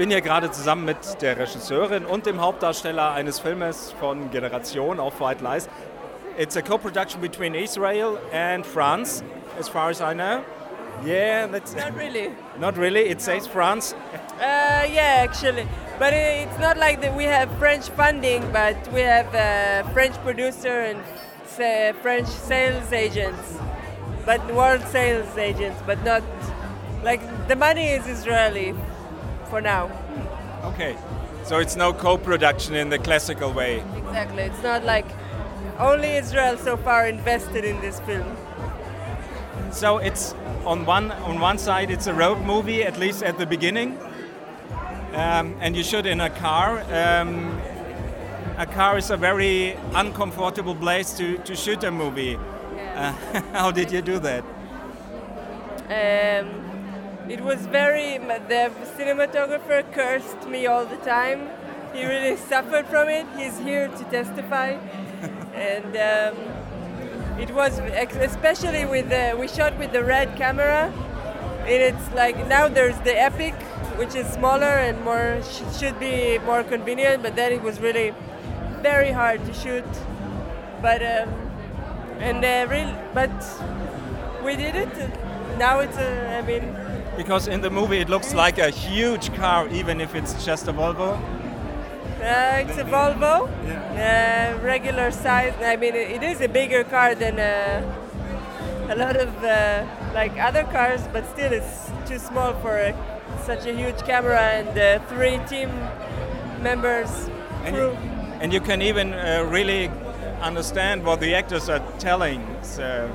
bin hier gerade zusammen mit der Regisseurin und dem Hauptdarsteller eines Filmes von Generation auf White Lies. It's a co-production between Israel and France, as far as I know. Yeah, that's Not really. not really. It says France. Uh, yeah, actually, but it- it's not like that. We have French funding, but we have a French producer and French sales agents, but world sales agents, but not like the money is Israeli for now. Okay, so it's no co-production in the classical way. Exactly, it's not like only Israel so far invested in this film. So it's on one on one side it's a road movie at least at the beginning, um, and you shoot in a car. Um, a car is a very uncomfortable place to, to shoot a movie. Uh, how did you do that? Um, it was very. The cinematographer cursed me all the time. He really suffered from it. He's here to testify, and um, it was especially with the. We shot with the red camera. And it's like now there's the epic, which is smaller and more should be more convenient. But then it was really very hard to shoot. But um, and uh, real, but we did it. Now it's a. I mean, Because in the movie it looks like a huge car, even if it's just a Volvo. uh, it's a Volvo, yeah. uh, regular size. I mean, it, is a bigger car than uh, a lot of uh, like other cars, but still it's too small for a, such a huge camera and uh, three team members. And crew. you, and you can even uh, really understand what the actors are telling. So,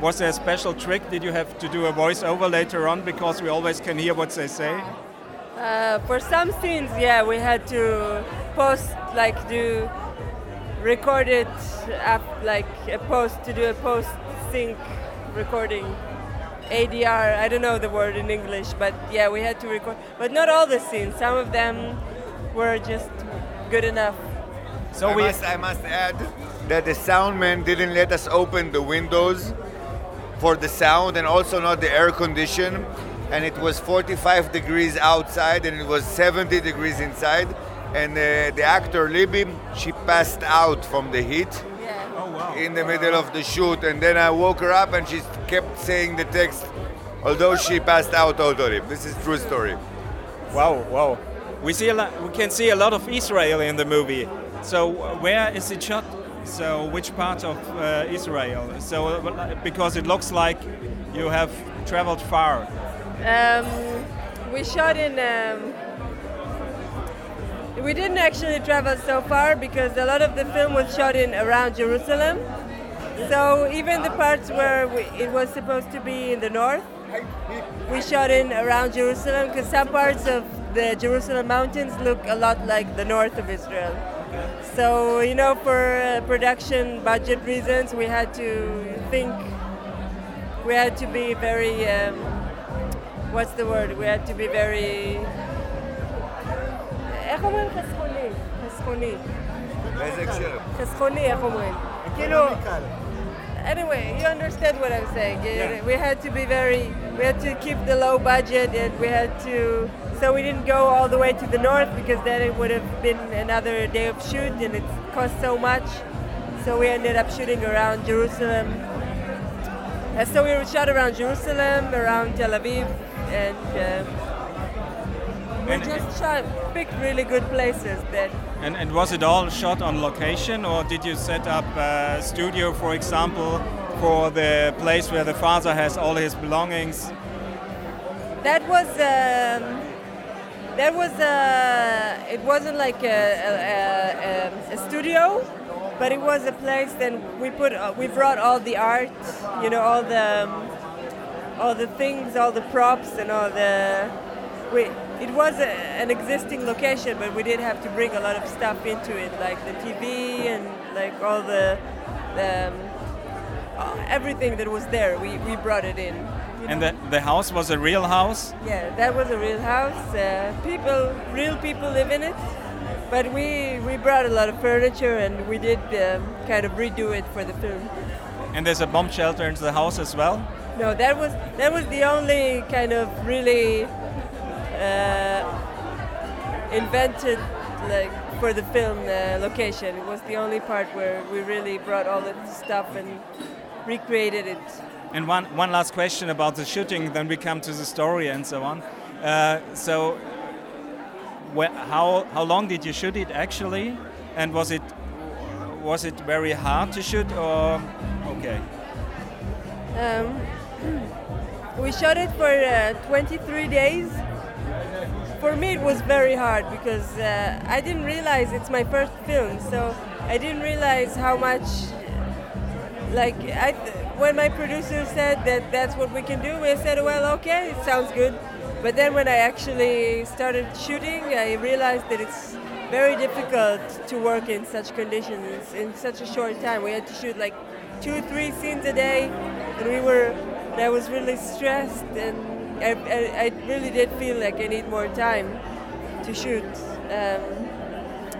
was there a special trick? Did you have to do a voiceover later on because we always can hear what they say? Uh, for some scenes, yeah, we had to post, like, do record it, up, like a post to do a post sync recording. ADR, I don't know the word in English, but yeah, we had to record. But not all the scenes. Some of them were just good enough. So I, we must, I must add that the sound man didn't let us open the windows for the sound and also not the air condition. And it was 45 degrees outside and it was 70 degrees inside. And uh, the actor Libby, she passed out from the heat Yeah. Oh wow. in the middle of the shoot. And then I woke her up and she kept saying the text, although she passed out totally. This is true story. Wow, wow. We see a lot, we can see a lot of Israel in the movie. So where is it shot? So which part of uh, Israel? So because it looks like you have traveled far. Um, we shot in. Um, we didn't actually travel so far because a lot of the film was shot in around Jerusalem. So even the parts where we, it was supposed to be in the north, we shot in around Jerusalem because some parts of the Jerusalem mountains look a lot like the north of Israel. So you know, for uh, production budget reasons, we had to think. We had to be very. Um, what's the word? We had to be very. איך אומרים חסכוני? חסכוני. באיזה הקשר? חסכוני, איך אומרים? כאילו... Anyway, you understand what I'm saying. Yeah. We had to be very, we had to keep the low budget and we had to, so we didn't go all the way to the north because then it would have been another day of shoot and it cost so much. So we ended up shooting around Jerusalem. And so we shot around Jerusalem, around Tel Aviv, and um, we And- just shot, picked really good places that And, and was it all shot on location, or did you set up a studio, for example, for the place where the father has all his belongings? That was um, that was uh, it wasn't like a, a, a, a studio, but it was a place. Then we put uh, we brought all the art, you know, all the all the things, all the props, and all the. We, it was a, an existing location, but we did have to bring a lot of stuff into it, like the TV and like all the, the um, everything that was there. We, we brought it in. You And know. the, the house was a real house? Yeah, that was a real house. Uh, people, real people live in it. But we, we brought a lot of furniture and we did um, kind of redo it for the film. And there's a bomb shelter in the house as well? No, that was that was the only kind of really uh, invented like for the film uh, location. It was the only part where we really brought all the stuff and recreated it. And one, one last question about the shooting, then we come to the story and so on. Uh, so, wh- how how long did you shoot it actually? And was it was it very hard to shoot or okay? Um, we shot it for uh, 23 days. For me, it was very hard because uh, I didn't realize it's my first film, so I didn't realize how much. Like, I, when my producer said that that's what we can do, I said, well, okay, it sounds good. But then when I actually started shooting, I realized that it's very difficult to work in such conditions in such a short time. We had to shoot like two, three scenes a day, and we were. I was really stressed, and I, I, I really did feel like I need more time to shoot. Um,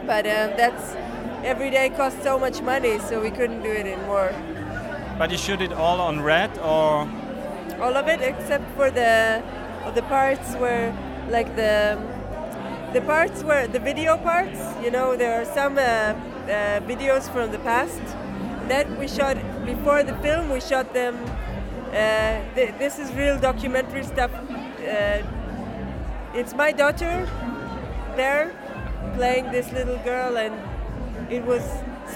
but uh, that's every day costs so much money, so we couldn't do it anymore. But you shoot it all on red or? All of it except for the the parts where like the the parts where the video parts. You know, there are some uh, uh, videos from the past that we shot before the film. We shot them. Uh, th- this is real documentary stuff. Uh, it's my daughter there playing this little girl, and it was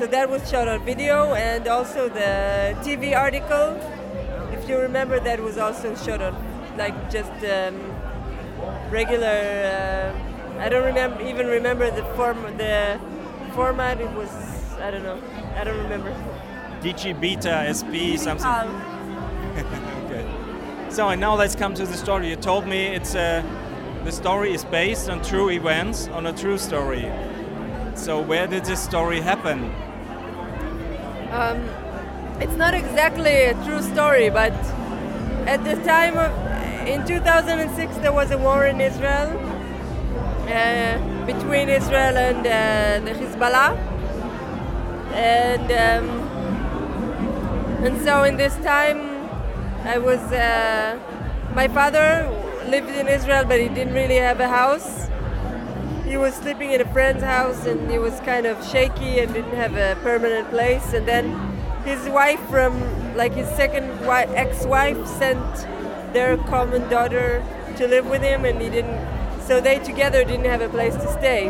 so that was shot on video, and also the TV article. If you remember, that was also shot on like just um, regular. Uh, I don't remember even remember the form the format. It was I don't know. I don't remember. DG Beta SP something. Um, okay. So and now let's come to the story. You told me it's uh, the story is based on true events, on a true story. So where did this story happen? Um, it's not exactly a true story, but at the time of in 2006 there was a war in Israel uh, between Israel and uh, the Hezbollah, and um, and so in this time I was uh, my father lived in Israel, but he didn't really have a house. He was sleeping in a friend's house, and he was kind of shaky and didn't have a permanent place. And then his wife from like his second wi- ex-wife sent their common daughter to live with him, and he didn't. So they together didn't have a place to stay.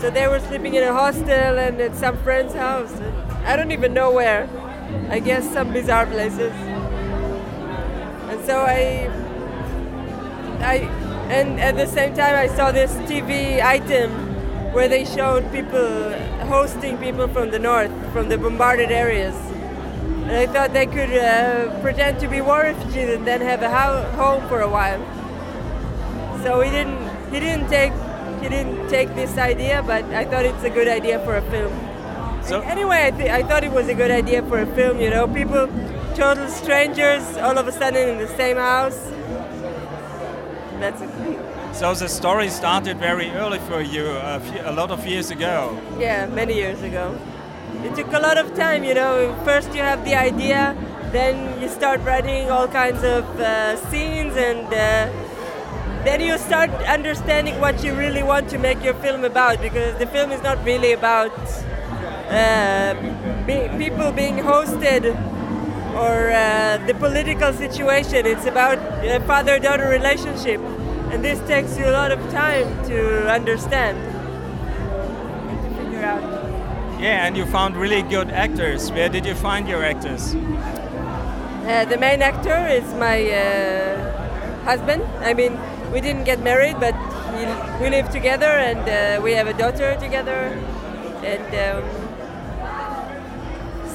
So they were sleeping in a hostel and at some friend's house. I don't even know where. I guess some bizarre places. And so I, I, and at the same time I saw this TV item where they showed people hosting people from the north, from the bombarded areas. And I thought they could uh, pretend to be war refugees and then have a ho- home for a while. So he didn't, he didn't take, he didn't take this idea, but I thought it's a good idea for a film. So Anyway, I, th- I thought it was a good idea for a film, you know, people, total strangers, all of a sudden in the same house. That's so the story started very early for you, a, few, a lot of years ago. Yeah, many years ago. It took a lot of time, you know. First you have the idea, then you start writing all kinds of uh, scenes, and uh, then you start understanding what you really want to make your film about, because the film is not really about uh, be- people being hosted or uh, the political situation. It's about a father-daughter relationship, and this takes you a lot of time to understand and to figure out. Yeah, and you found really good actors. Where did you find your actors? Uh, the main actor is my uh, husband. I mean, we didn't get married, but he, we live together and uh, we have a daughter together. And um,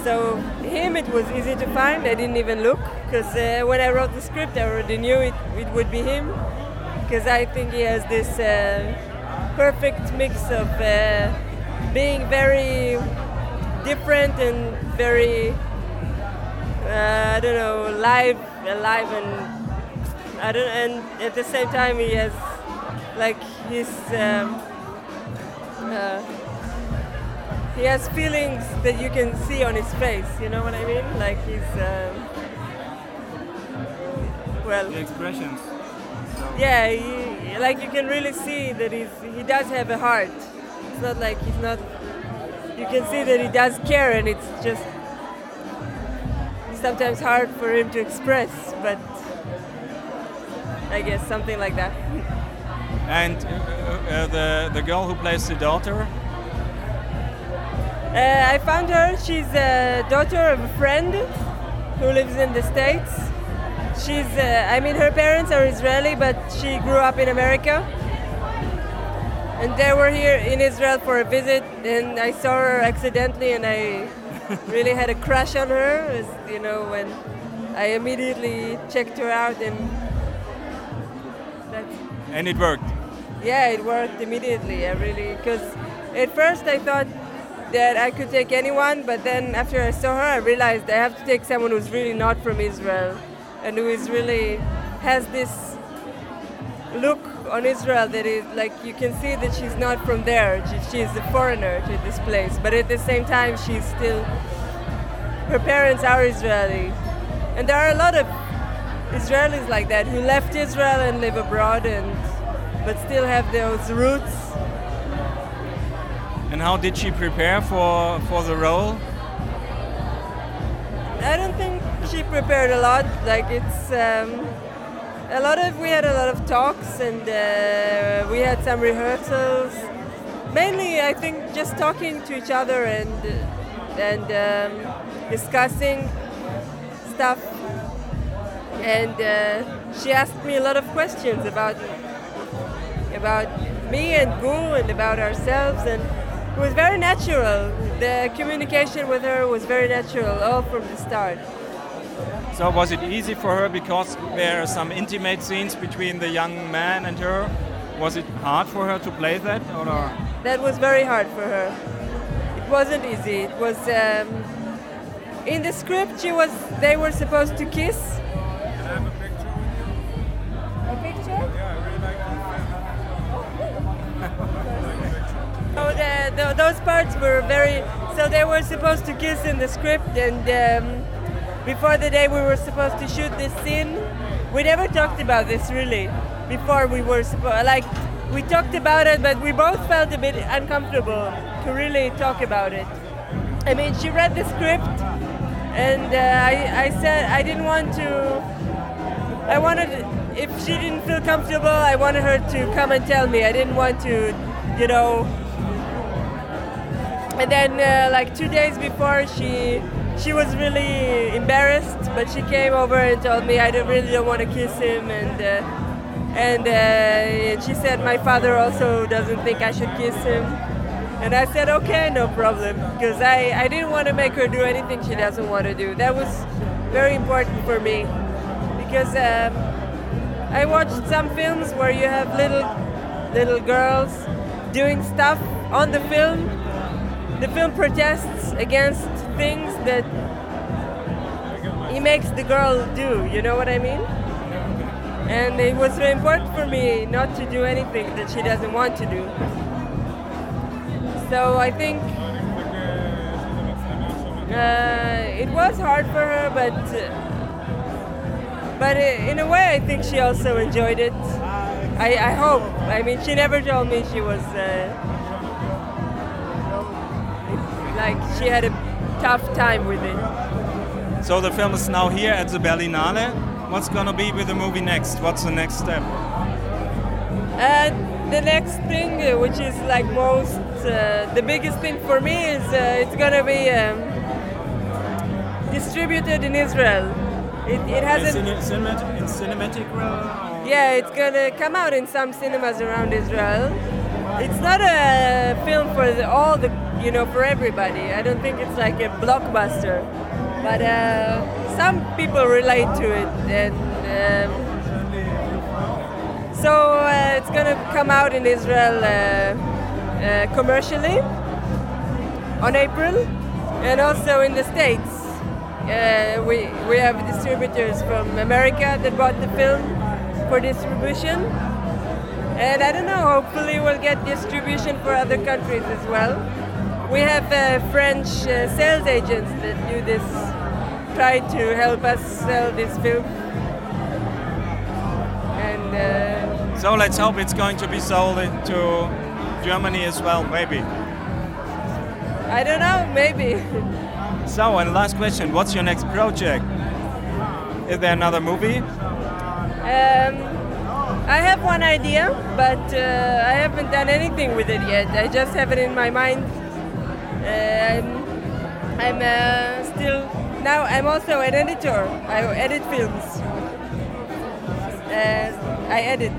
so him, it was easy to find. I didn't even look because uh, when I wrote the script, I already knew it, it would be him because I think he has this uh, perfect mix of uh, being very different and very uh, I don't know, live, alive, and I don't, and at the same time he has like his um, uh, he has feelings that you can see on his face. You know what I mean? Like he's um, well, The expressions. yeah, he, like you can really see that he's he does have a heart. It's not like he's not. You can see that he does care, and it's just sometimes hard for him to express, but I guess something like that. And uh, uh, the the girl who plays the daughter, Uh, I found her. She's a daughter of a friend who lives in the States. She's, uh, I mean, her parents are Israeli, but she grew up in America. And they were here in Israel for a visit, and I saw her accidentally, and I really had a crush on her. As, you know, when I immediately checked her out, and that's and it worked. yeah, it worked immediately. I really, because at first I thought that I could take anyone, but then after I saw her, I realized I have to take someone who's really not from Israel and who is really has this look on Israel that is like you can see that she's not from there. She, she's a foreigner to this place, but at the same time, she's still her parents are Israeli, and there are a lot of Israelis like that who left Israel and live abroad and but still have those roots. And how did she prepare for for the role? I don't think she prepared a lot. Like it's um, a lot of we had a lot of talks and uh, we had some rehearsals. Mainly, I think just talking to each other and and um, discussing stuff. And uh, she asked me a lot of questions about about me and Gur and about ourselves and it was very natural. The communication with her was very natural all from the start. So was it easy for her because there are some intimate scenes between the young man and her? Was it hard for her to play that, or That was very hard for her. It wasn't easy. It was um, in the script. She was. They were supposed to kiss. Those parts were very. So they were supposed to kiss in the script, and um, before the day we were supposed to shoot this scene, we never talked about this really. Before we were supposed, like, we talked about it, but we both felt a bit uncomfortable to really talk about it. I mean, she read the script, and uh, I, I said I didn't want to. I wanted, if she didn't feel comfortable, I wanted her to come and tell me. I didn't want to, you know. And then, uh, like two days before, she she was really embarrassed, but she came over and told me I don't, really don't want to kiss him, and uh, and uh, she said my father also doesn't think I should kiss him. And I said, okay, no problem, because I, I didn't want to make her do anything she doesn't want to do. That was very important for me, because um, I watched some films where you have little little girls doing stuff on the film. The film protests against things that he makes the girl do. You know what I mean? And it was very important for me not to do anything that she doesn't want to do. So I think uh, it was hard for her, but but in a way, I think she also enjoyed it. I, I hope. I mean, she never told me she was uh, like she had a tough time with it. so? The film is now here at the Berlinale. What's gonna be with the movie next? What's the next step? And the next thing, uh, which is like most, uh, the biggest thing for me is uh, it's gonna be um, distributed in Israel. It, it hasn't. cinematic, in cinematic Yeah, it's gonna come out in some cinemas around Israel. It's not a film for the, all the, you know, for everybody. I don't think it's like a blockbuster, but uh, some people relate to it, and um, so uh, it's gonna come out in Israel uh, uh, commercially on April, and also in the States. Uh, we we have distributors from America that bought the film for distribution. And I don't know, hopefully we'll get distribution for other countries as well. We have uh, French uh, sales agents that do this, try to help us sell this film. And uh, So let's hope it's going to be sold to Germany as well, maybe. I don't know, maybe. So, and last question: What's your next project? Is there another movie? Um, I have one idea, but uh, I haven't done anything with it yet. I just have it in my mind. Um, I'm uh, still now. I'm also an editor. I edit films. Uh, I edit.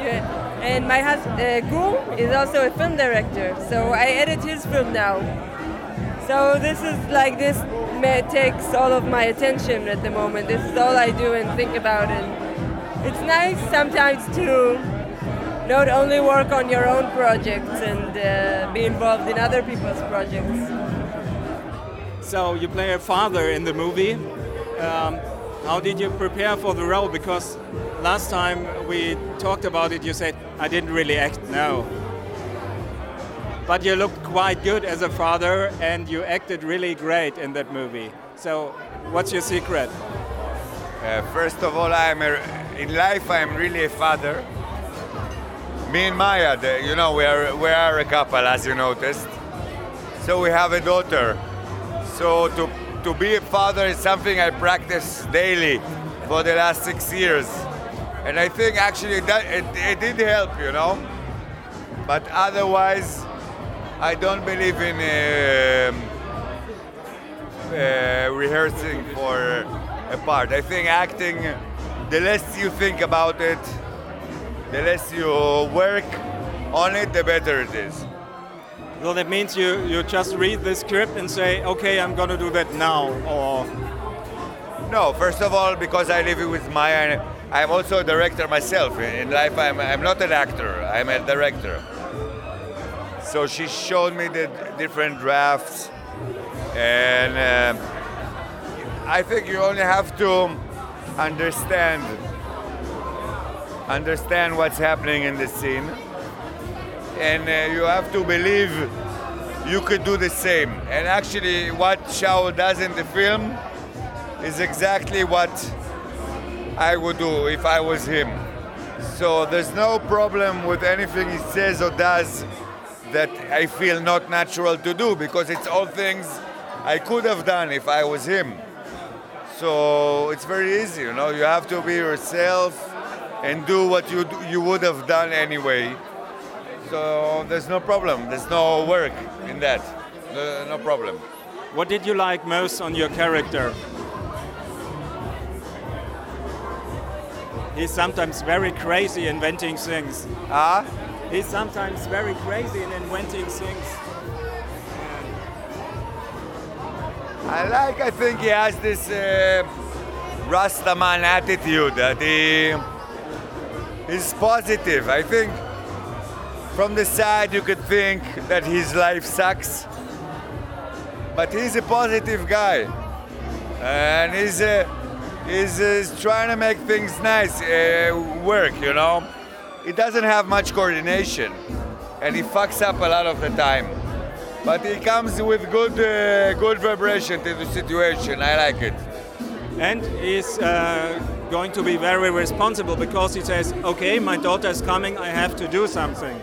Yeah. And my husband, uh, is also a film director. So I edit his film now. So this is like this takes all of my attention at the moment. This is all I do and think about, and it's nice sometimes to not only work on your own projects and uh, be involved in other people's projects. So you play a father in the movie. Um, how did you prepare for the role? Because last time we talked about it, you said I didn't really act. No. But you looked quite good as a father, and you acted really great in that movie. So, what's your secret? Uh, first of all, I'm a, in life. I'm really a father. Me and Maya, you know, we are we are a couple, as you noticed. So we have a daughter. So to to be a father is something I practice daily for the last six years, and I think actually that it, it did help, you know. But otherwise, I don't believe in um, uh, rehearsing for a part. I think acting, the less you think about it, the less you work on it, the better it is. Well, that means you, you just read the script and say, okay, I'm gonna do that now, or No, first of all, because I live with Maya, and I'm also a director myself. In life, I'm, I'm not an actor, I'm a director. So she showed me the different drafts, and uh, I think you only have to understand understand what's happening in the scene, and uh, you have to believe you could do the same. And actually, what Shaul does in the film is exactly what I would do if I was him. So there's no problem with anything he says or does that I feel not natural to do because it's all things I could have done if I was him. So it's very easy, you know. You have to be yourself and do what you you would have done anyway. So there's no problem. There's no work in that. No, no problem. what did you like most on your character? He's sometimes very crazy inventing things. Ah, He's sometimes very crazy in inventing things. I like. I think he has this uh, Rastaman attitude that he is positive. I think from the side you could think that his life sucks, but he's a positive guy, and he's uh, he's, uh, he's trying to make things nice uh, work. You know, he doesn't have much coordination, and he fucks up a lot of the time. But he comes with good, uh, good vibration to the situation. I like it. And he's uh, going to be very responsible because he says, okay, my daughter is coming, I have to do something.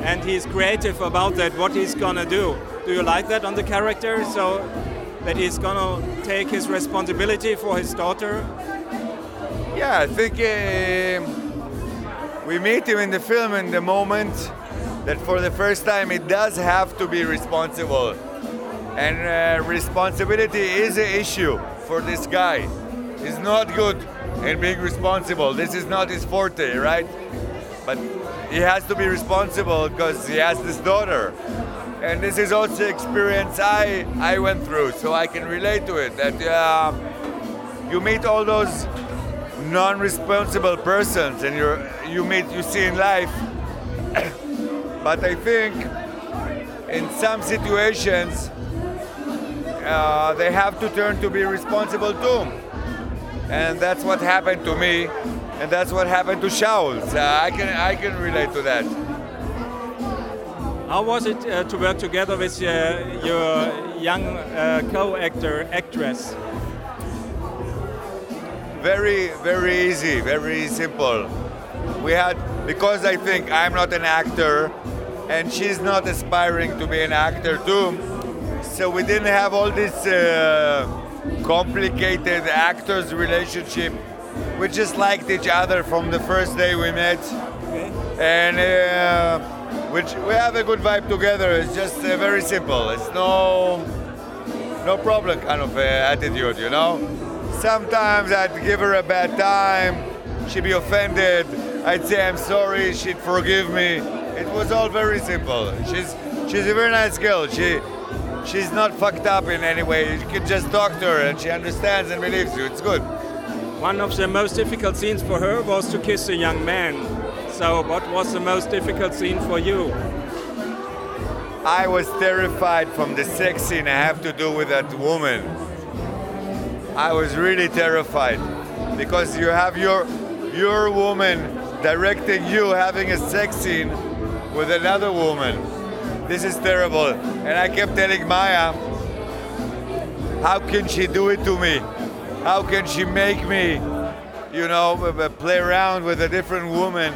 And he's creative about that, what he's gonna do. Do you like that on the character? So that he's gonna take his responsibility for his daughter? Yeah, I think uh, we meet him in the film in the moment that for the first time he does have to be responsible. And uh, responsibility is an issue for this guy. He's not good in being responsible. This is not his forte, right? But he has to be responsible because he has this daughter. And this is also experience I, I went through, so I can relate to it. That uh, you meet all those non-responsible persons and you you meet you see in life but i think in some situations uh, they have to turn to be responsible too and that's what happened to me and that's what happened to Shaul. So i can i can relate to that How was it uh, to work together with uh, your young uh, co-actor, actress? very very easy very simple we had because I think I'm not an actor and she's not aspiring to be an actor too. So we didn't have all this uh, complicated actors relationship. We just liked each other from the first day we met, and uh, which we have a good vibe together. It's just uh, very simple. It's no no problem kind of uh, attitude, you know. Sometimes I'd give her a bad time, she'd be offended. I'd say I'm sorry, she'd forgive me. It was all very simple. She's she's a very nice girl. She she's not fucked up in any way. You can just talk to her and she understands and believes you. It's good. One of the most difficult scenes for her was to kiss a young man. So, what was the most difficult scene for you? I was terrified from the sex scene I have to do with that woman. I was really terrified because you have your your woman directing you having a sex scene with another woman. This is terrible. And I kept telling Maya, how can she do it to me? How can she make me, you know, play around with a different woman?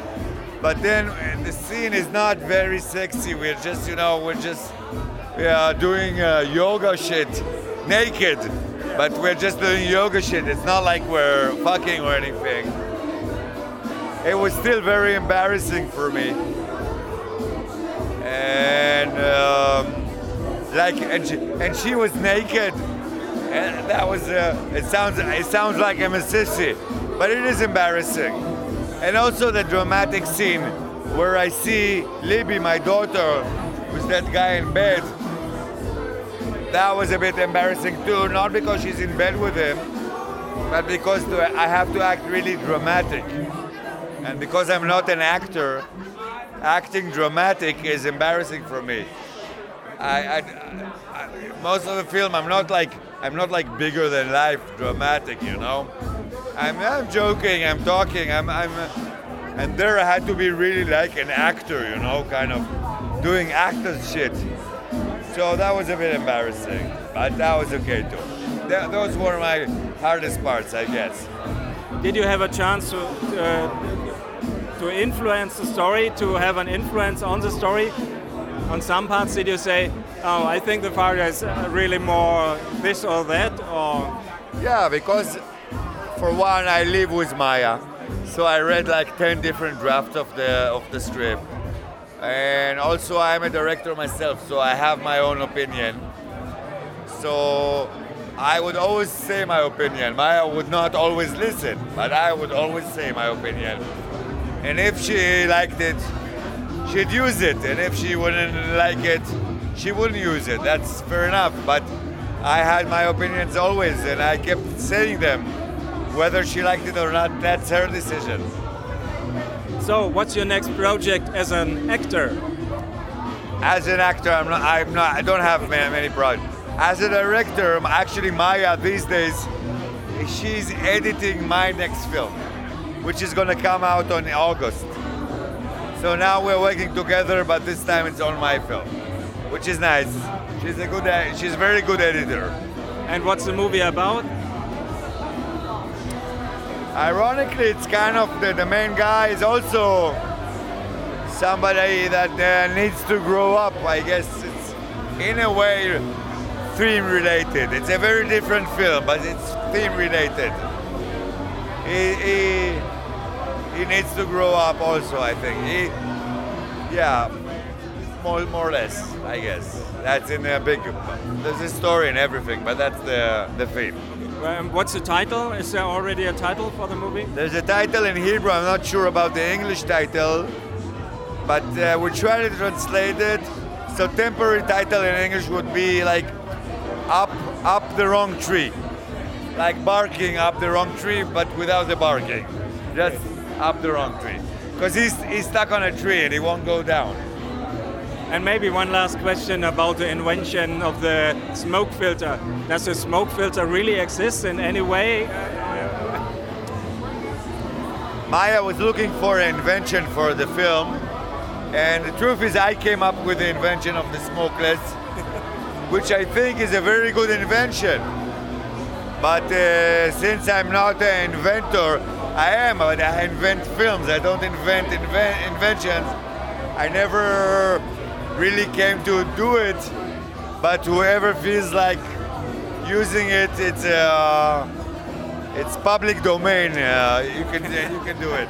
But then uh, the scene is not very sexy. We're just, you know, we're just we are doing uh, yoga shit naked, but we're just doing yoga shit. It's not like we're fucking or anything. It was still very embarrassing for me. And um, like, and she, and she was naked, and that was. Uh, it sounds. It sounds like I'm a sissy, but it is embarrassing. And also the dramatic scene where I see Libby, my daughter, with that guy in bed. That was a bit embarrassing too, not because she's in bed with him, but because I have to act really dramatic. And because I'm not an actor, acting dramatic is embarrassing for me. I, I, I, most of the film, I'm not like I'm not like bigger than life dramatic, you know. I'm, I'm joking, I'm talking, I'm, I'm, and there I had to be really like an actor, you know, kind of doing actor shit. So that was a bit embarrassing, but that was okay too. Th- those were my hardest parts, I guess. Did you have a chance to uh, to influence the story, to have an influence on the story? On some parts, did you say, "Oh, I think the father is uh, really more this or that," or? Yeah, because for one, I live with Maya, so I read like ten different drafts of the of the strip and also I'm a director myself, so I have my own opinion. So I would always say my opinion. Maya would not always listen, but I would always say my opinion. And if she liked it, she'd use it, and if she wouldn't like it, she wouldn't use it. That's fair enough. But I had my opinions always, and I kept saying them. Whether she liked it or not, that's her decision. So, what's your next project as an actor? As an actor, I'm not. I'm not. I don't have many, many projects. As a director, actually Maya these days, she's editing my next film, which is gonna come out on August. So now we're working together, but this time it's on my film, which is nice. She's a good. She's a very good editor. And what's the movie about? Ironically, it's kind of the, the main guy is also somebody that uh, needs to grow up. I guess it's in a way theme related. It's a very different film, but it's theme related. He, he, he needs to grow up also, I think. He, yeah, more, more or less, I guess. That's in a big, there's a story and everything, but that's the, the theme. Um, what's the title? Is there already a title for the movie? There's a title in Hebrew. I'm not sure about the English title, but uh, we try to translate it. So temporary title in English would be like up up the wrong tree, like barking up the wrong tree, but without the barking, just up the wrong tree, because he's he's stuck on a tree and he won't go down. And maybe one last question about the invention of the smoke filter. Does the smoke filter really exist in any way? Maya was looking for an invention for the film, and the truth is, I came up with the invention of the smokeless, which I think is a very good invention. But uh, since I'm not an inventor, I am, but I invent films. I don't invent inven- inventions. I never really came to do it, but whoever feels like using it, it's uh, it's public domain. Uh, you can you can do it.